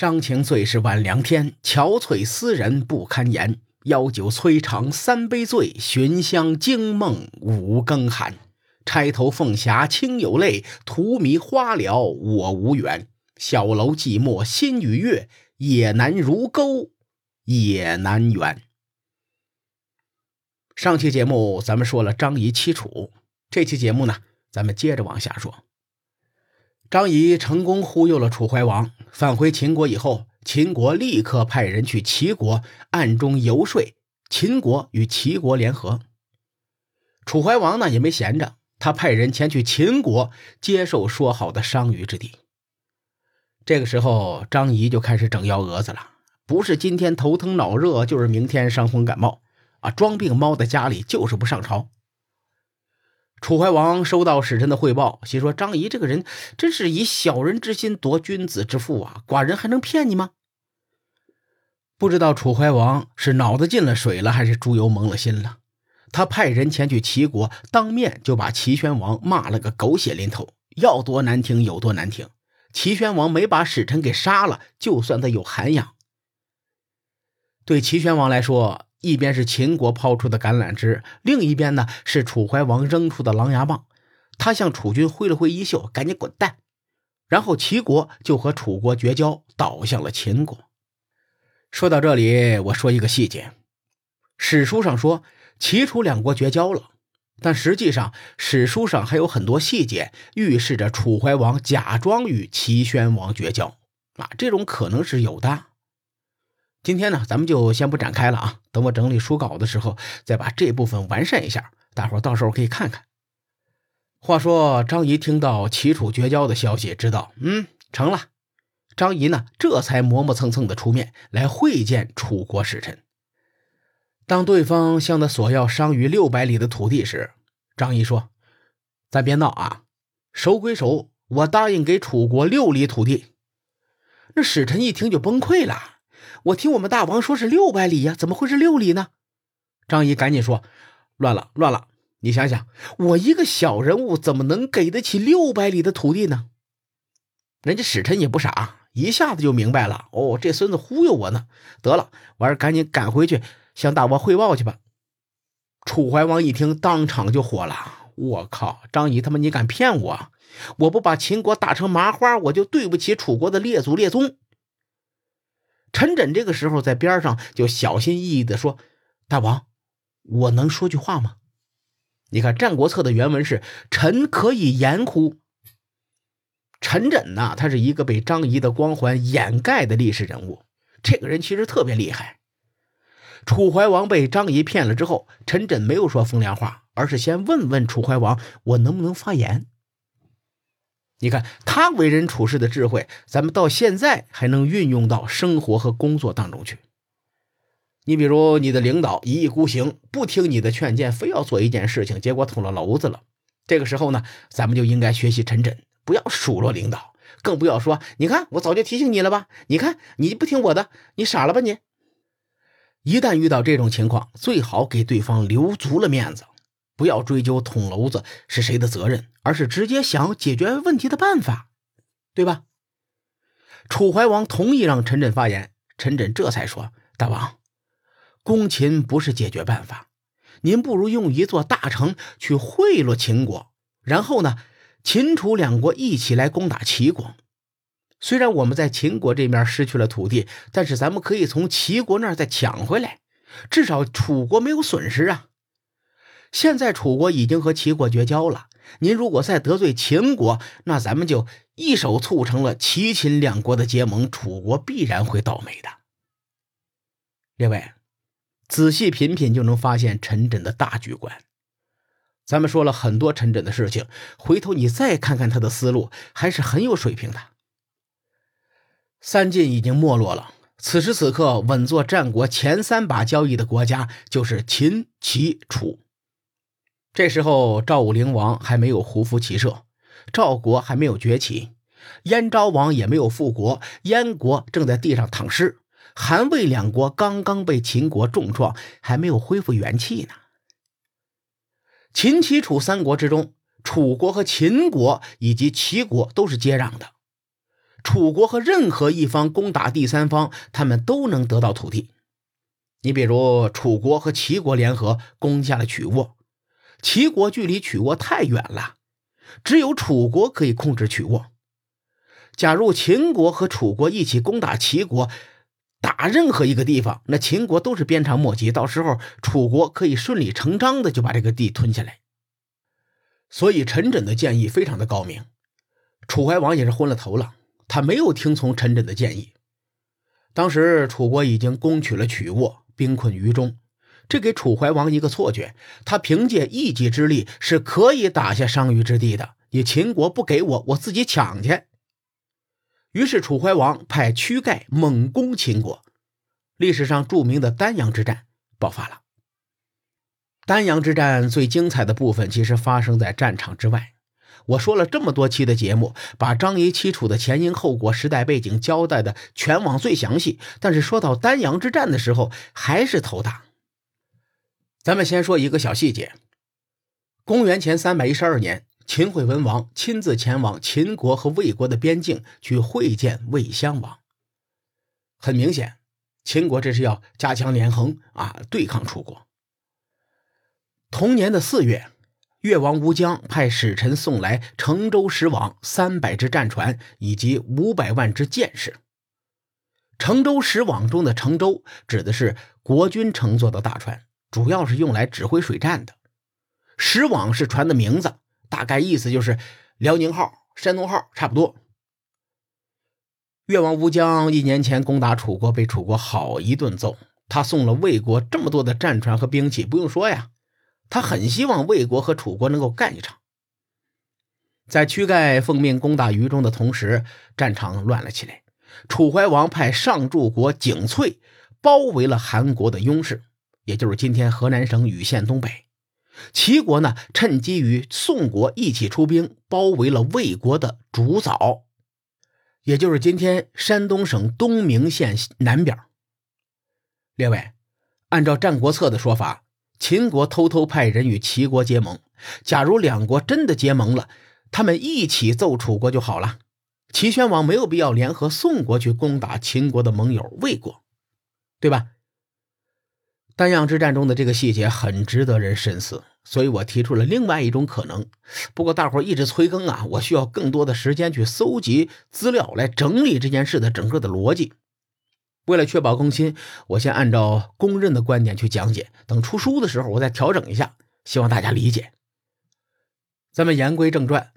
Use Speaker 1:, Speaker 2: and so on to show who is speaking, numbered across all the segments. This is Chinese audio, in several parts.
Speaker 1: 伤情最是晚凉天，憔悴思人不堪言。邀酒摧肠三杯醉，寻香惊梦五更寒。钗头凤霞清有泪，荼蘼花了我无缘。小楼寂寞心与月，也难如钩也难圆。上期节目咱们说了张仪欺楚，这期节目呢，咱们接着往下说。张仪成功忽悠了楚怀王，返回秦国以后，秦国立刻派人去齐国暗中游说，秦国与齐国联合。楚怀王呢也没闲着，他派人前去秦国接受说好的商於之地。这个时候，张仪就开始整幺蛾子了，不是今天头疼脑热，就是明天伤风感冒，啊，装病猫在家里就是不上朝。楚怀王收到使臣的汇报，心说：“张仪这个人真是以小人之心夺君子之腹啊！寡人还能骗你吗？”不知道楚怀王是脑子进了水了，还是猪油蒙了心了。他派人前去齐国，当面就把齐宣王骂了个狗血淋头，要多难听有多难听。齐宣王没把使臣给杀了，就算他有涵养。对齐宣王来说，一边是秦国抛出的橄榄枝，另一边呢是楚怀王扔出的狼牙棒。他向楚军挥了挥衣袖，赶紧滚蛋。然后齐国就和楚国绝交，倒向了秦国。说到这里，我说一个细节：史书上说齐楚两国绝交了，但实际上史书上还有很多细节预示着楚怀王假装与齐宣王绝交啊，这种可能是有的。今天呢，咱们就先不展开了啊。等我整理书稿的时候，再把这部分完善一下，大伙到时候可以看看。话说张仪听到齐楚绝交的消息，知道嗯成了。张仪呢，这才磨磨蹭蹭的出面来会见楚国使臣。当对方向他索要商于六百里的土地时，张仪说：“咱别闹啊，守归守，我答应给楚国六里土地。”那使臣一听就崩溃了。我听我们大王说是六百里呀，怎么会是六里呢？张仪赶紧说：“乱了，乱了！你想想，我一个小人物怎么能给得起六百里的土地呢？”人家使臣也不傻，一下子就明白了。哦，这孙子忽悠我呢！得了，我还是赶紧赶回去向大王汇报去吧。楚怀王一听，当场就火了：“我靠，张仪他妈，你敢骗我？我不把秦国打成麻花，我就对不起楚国的列祖列宗。”陈轸这个时候在边上就小心翼翼地说：“大王，我能说句话吗？”你看《战国策》的原文是“臣可以言乎？”陈轸呐，他是一个被张仪的光环掩盖的历史人物。这个人其实特别厉害。楚怀王被张仪骗了之后，陈轸没有说风凉话，而是先问问楚怀王：“我能不能发言？”你看他为人处事的智慧，咱们到现在还能运用到生活和工作当中去。你比如你的领导一意孤行，不听你的劝谏，非要做一件事情，结果捅了娄子了。这个时候呢，咱们就应该学习陈轸，不要数落领导，更不要说你看我早就提醒你了吧？你看你不听我的，你傻了吧你？一旦遇到这种情况，最好给对方留足了面子。不要追究捅娄子是谁的责任，而是直接想解决问题的办法，对吧？楚怀王同意让陈轸发言，陈轸这才说：“大王，攻秦不是解决办法，您不如用一座大城去贿赂秦国，然后呢，秦楚两国一起来攻打齐国。虽然我们在秦国这面失去了土地，但是咱们可以从齐国那儿再抢回来，至少楚国没有损失啊。”现在楚国已经和齐国绝交了，您如果再得罪秦国，那咱们就一手促成了齐秦两国的结盟，楚国必然会倒霉的。列位，仔细品品就能发现陈轸的大局观。咱们说了很多陈轸的事情，回头你再看看他的思路，还是很有水平的。三晋已经没落了，此时此刻稳坐战国前三把交椅的国家就是秦、齐、楚。这时候，赵武灵王还没有胡服骑射，赵国还没有崛起，燕昭王也没有复国，燕国正在地上躺尸，韩魏两国刚刚被秦国重创，还没有恢复元气呢。秦、齐、楚三国之中，楚国和秦国以及齐国都是接壤的，楚国和任何一方攻打第三方，他们都能得到土地。你比如楚国和齐国联合攻下了曲沃，齐国距离曲沃太远了，只有楚国可以控制曲沃。假如秦国和楚国一起攻打齐国，打任何一个地方，那秦国都是鞭长莫及，到时候楚国可以顺理成章的就把这个地吞下来。所以陈轸的建议非常的高明，楚怀王也是昏了头了，他没有听从陈轸的建议。当时楚国已经攻取了曲沃。兵困于中，这给楚怀王一个错觉：他凭借一己之力是可以打下商於之地的。你秦国不给我，我自己抢去。于是楚怀王派屈盖猛攻秦国，历史上著名的丹阳之战爆发了。丹阳之战最精彩的部分其实发生在战场之外。我说了这么多期的节目，把张仪七楚的前因后果、时代背景交代的全网最详细，但是说到丹阳之战的时候，还是头大。咱们先说一个小细节：公元前三百一十二年，秦惠文王亲自前往秦国和魏国的边境去会见魏襄王。很明显，秦国这是要加强连横啊，对抗楚国。同年的四月。越王吴江派使臣送来成舟十网三百只战船以及五百万只箭矢。成舟十网中的成舟指的是国君乘坐的大船，主要是用来指挥水战的。石网是船的名字，大概意思就是辽宁号、山东号差不多。越王吴江一年前攻打楚国，被楚国好一顿揍。他送了魏国这么多的战船和兵器，不用说呀。他很希望魏国和楚国能够干一场。在屈盖奉命攻打于中的同时，战场乱了起来。楚怀王派上柱国景翠包围了韩国的雍氏，也就是今天河南省禹县东北。齐国呢，趁机与宋国一起出兵，包围了魏国的主枣，也就是今天山东省东明县南边。列位，按照《战国策》的说法。秦国偷偷派人与齐国结盟。假如两国真的结盟了，他们一起揍楚国就好了。齐宣王没有必要联合宋国去攻打秦国的盟友魏国，对吧？丹阳之战中的这个细节很值得人深思，所以我提出了另外一种可能。不过大伙一直催更啊，我需要更多的时间去搜集资料，来整理这件事的整个的逻辑。为了确保更新，我先按照公认的观点去讲解。等出书的时候，我再调整一下，希望大家理解。咱们言归正传，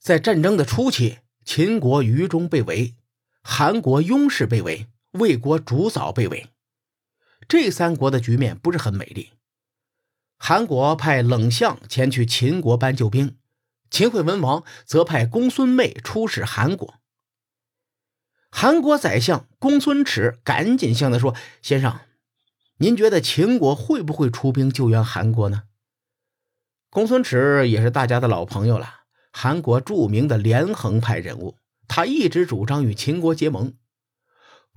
Speaker 1: 在战争的初期，秦国于中被围，韩国雍氏被围，魏国主早被围，这三国的局面不是很美丽。韩国派冷相前去秦国搬救兵，秦惠文王则派公孙妹出使韩国。韩国宰相公孙耻赶紧向他说：“先生，您觉得秦国会不会出兵救援韩国呢？”公孙耻也是大家的老朋友了，韩国著名的连横派人物，他一直主张与秦国结盟。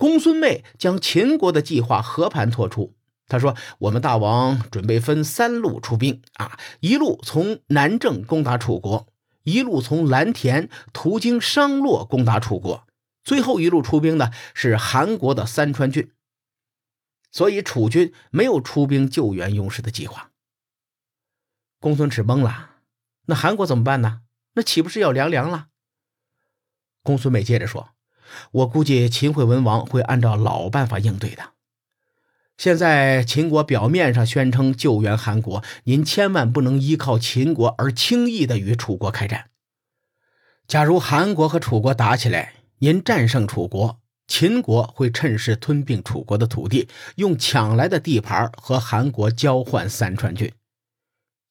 Speaker 1: 公孙妹将秦国的计划和盘托出，他说：“我们大王准备分三路出兵啊，一路从南郑攻打楚国，一路从蓝田途经商洛攻打楚国。”最后一路出兵的是韩国的三川郡，所以楚军没有出兵救援雍氏的计划。公孙耻懵了，那韩国怎么办呢？那岂不是要凉凉了？公孙美接着说：“我估计秦惠文王会按照老办法应对的。现在秦国表面上宣称救援韩国，您千万不能依靠秦国而轻易的与楚国开战。假如韩国和楚国打起来，您战胜楚国，秦国会趁势吞并楚国的土地，用抢来的地盘和韩国交换三川郡。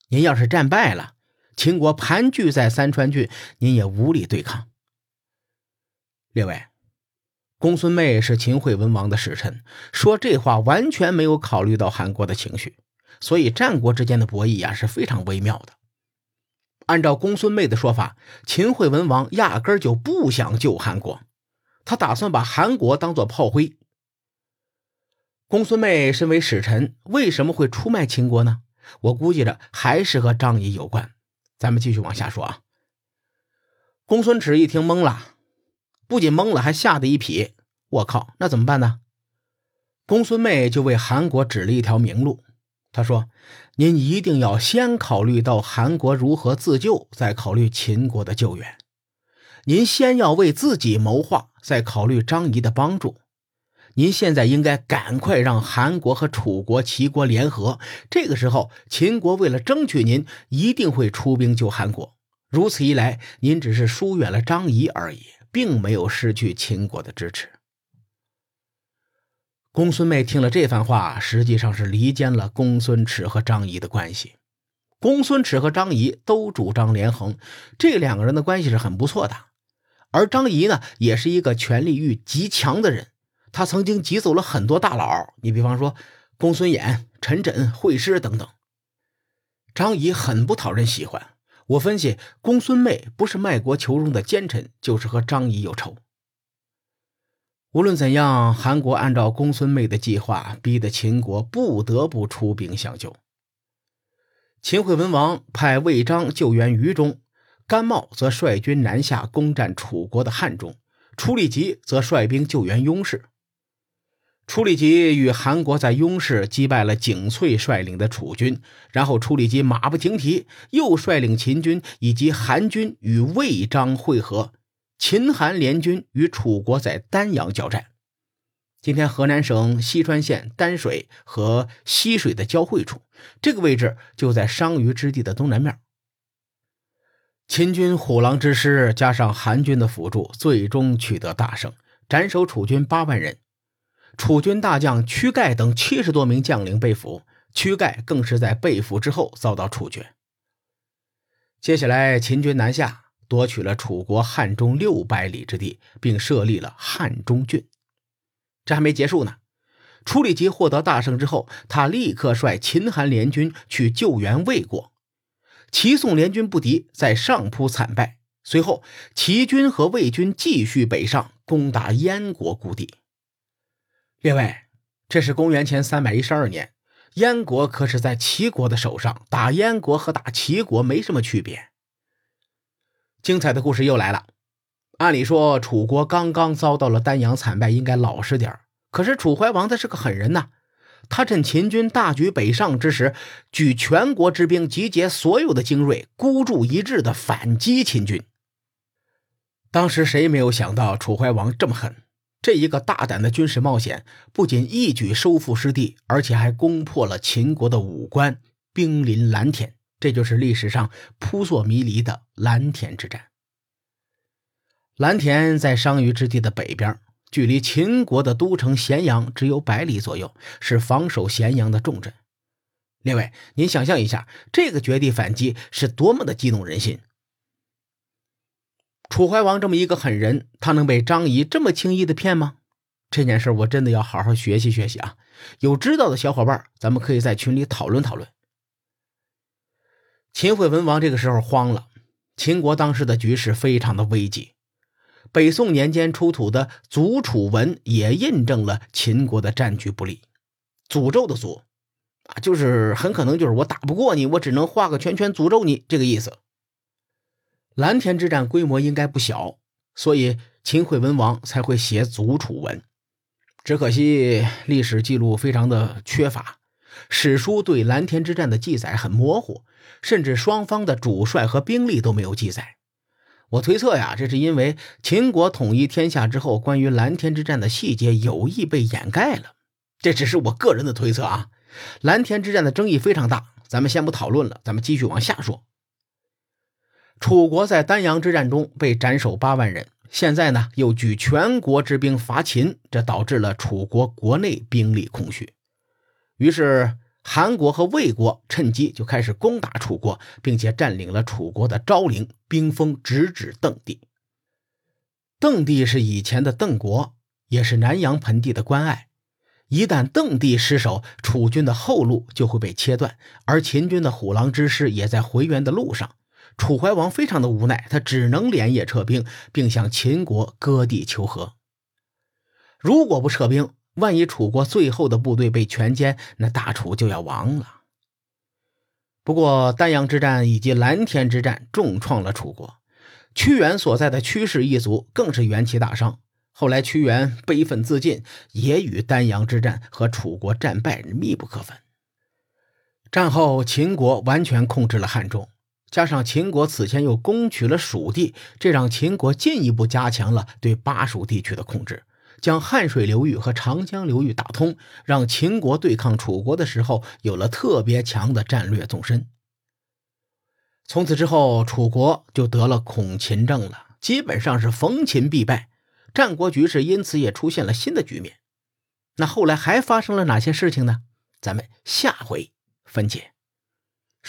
Speaker 1: 您要是战败了，秦国盘踞在三川郡，您也无力对抗。列位，公孙妹是秦惠文王的使臣，说这话完全没有考虑到韩国的情绪，所以战国之间的博弈啊是非常微妙的。按照公孙妹的说法，秦惠文王压根就不想救韩国，他打算把韩国当做炮灰。公孙妹身为使臣，为什么会出卖秦国呢？我估计着还是和张仪有关。咱们继续往下说啊。公孙耻一听懵了，不仅懵了，还吓得一匹。我靠，那怎么办呢？公孙妹就为韩国指了一条明路。他说：“您一定要先考虑到韩国如何自救，再考虑秦国的救援。您先要为自己谋划，再考虑张仪的帮助。您现在应该赶快让韩国和楚国、齐国联合。这个时候，秦国为了争取您，一定会出兵救韩国。如此一来，您只是疏远了张仪而已，并没有失去秦国的支持。”公孙妹听了这番话，实际上是离间了公孙耻和张仪的关系。公孙耻和张仪都主张连横，这两个人的关系是很不错的。而张仪呢，也是一个权力欲极强的人，他曾经挤走了很多大佬，你比方说公孙衍、陈轸、惠施等等。张仪很不讨人喜欢。我分析，公孙妹不是卖国求荣的奸臣，就是和张仪有仇。无论怎样，韩国按照公孙妹的计划，逼得秦国不得不出兵相救。秦惠文王派魏章救援于中，甘茂则率军南下攻占楚国的汉中，楚里吉则率兵救援雍氏。楚里吉与韩国在雍氏击败了景翠率领的楚军，然后楚里吉马不停蹄，又率领秦军以及韩军与魏章会合。秦韩联军与楚国在丹阳交战。今天河南省西川县丹水和西水的交汇处，这个位置就在商於之地的东南面。秦军虎狼之师加上韩军的辅助，最终取得大胜，斩首楚军八万人。楚军大将屈盖等七十多名将领被俘，屈盖更是在被俘之后遭到处决。接下来，秦军南下。夺取了楚国汉中六百里之地，并设立了汉中郡。这还没结束呢。楚里吉获得大胜之后，他立刻率秦韩联军去救援魏国。齐宋联军不敌，在上铺惨败。随后，齐军和魏军继续北上，攻打燕国故地。列位，这是公元前三百一十二年，燕国可是在齐国的手上，打燕国和打齐国没什么区别。精彩的故事又来了。按理说，楚国刚刚遭到了丹阳惨败，应该老实点可是楚怀王他是个狠人呐，他趁秦军大举北上之时，举全国之兵，集结所有的精锐，孤注一掷的反击秦军。当时谁没有想到楚怀王这么狠？这一个大胆的军事冒险，不仅一举收复失地，而且还攻破了秦国的武关，兵临蓝田。这就是历史上扑朔迷离的蓝田之战。蓝田在商於之地的北边，距离秦国的都城咸阳只有百里左右，是防守咸阳的重镇。列位，您想象一下，这个绝地反击是多么的激动人心！楚怀王这么一个狠人，他能被张仪这么轻易的骗吗？这件事我真的要好好学习学习啊！有知道的小伙伴，咱们可以在群里讨论讨论。秦惠文王这个时候慌了，秦国当时的局势非常的危急。北宋年间出土的《祖楚文》也印证了秦国的战局不利。诅咒的诅啊，就是很可能就是我打不过你，我只能画个圈圈诅咒你这个意思。蓝田之战规模应该不小，所以秦惠文王才会写《祖楚文》。只可惜历史记录非常的缺乏。史书对蓝田之战的记载很模糊，甚至双方的主帅和兵力都没有记载。我推测呀，这是因为秦国统一天下之后，关于蓝田之战的细节有意被掩盖了。这只是我个人的推测啊。蓝田之战的争议非常大，咱们先不讨论了，咱们继续往下说。楚国在丹阳之战中被斩首八万人，现在呢又举全国之兵伐秦，这导致了楚国国内兵力空虚。于是，韩国和魏国趁机就开始攻打楚国，并且占领了楚国的昭陵，兵锋直指邓地。邓地是以前的邓国，也是南阳盆地的关隘。一旦邓地失守，楚军的后路就会被切断，而秦军的虎狼之师也在回援的路上。楚怀王非常的无奈，他只能连夜撤兵，并向秦国割地求和。如果不撤兵，万一楚国最后的部队被全歼，那大楚就要亡了。不过丹阳之战以及蓝田之战重创了楚国，屈原所在的屈氏一族更是元气大伤。后来屈原悲愤自尽，也与丹阳之战和楚国战败密不可分。战后，秦国完全控制了汉中，加上秦国此前又攻取了蜀地，这让秦国进一步加强了对巴蜀地区的控制，将汉水流域和长江流域打通，让秦国对抗楚国的时候有了特别强的战略纵深。从此之后，楚国就得了恐秦症了，基本上是逢秦必败。战国局势因此也出现了新的局面。那后来还发生了哪些事情呢？咱们下回分解。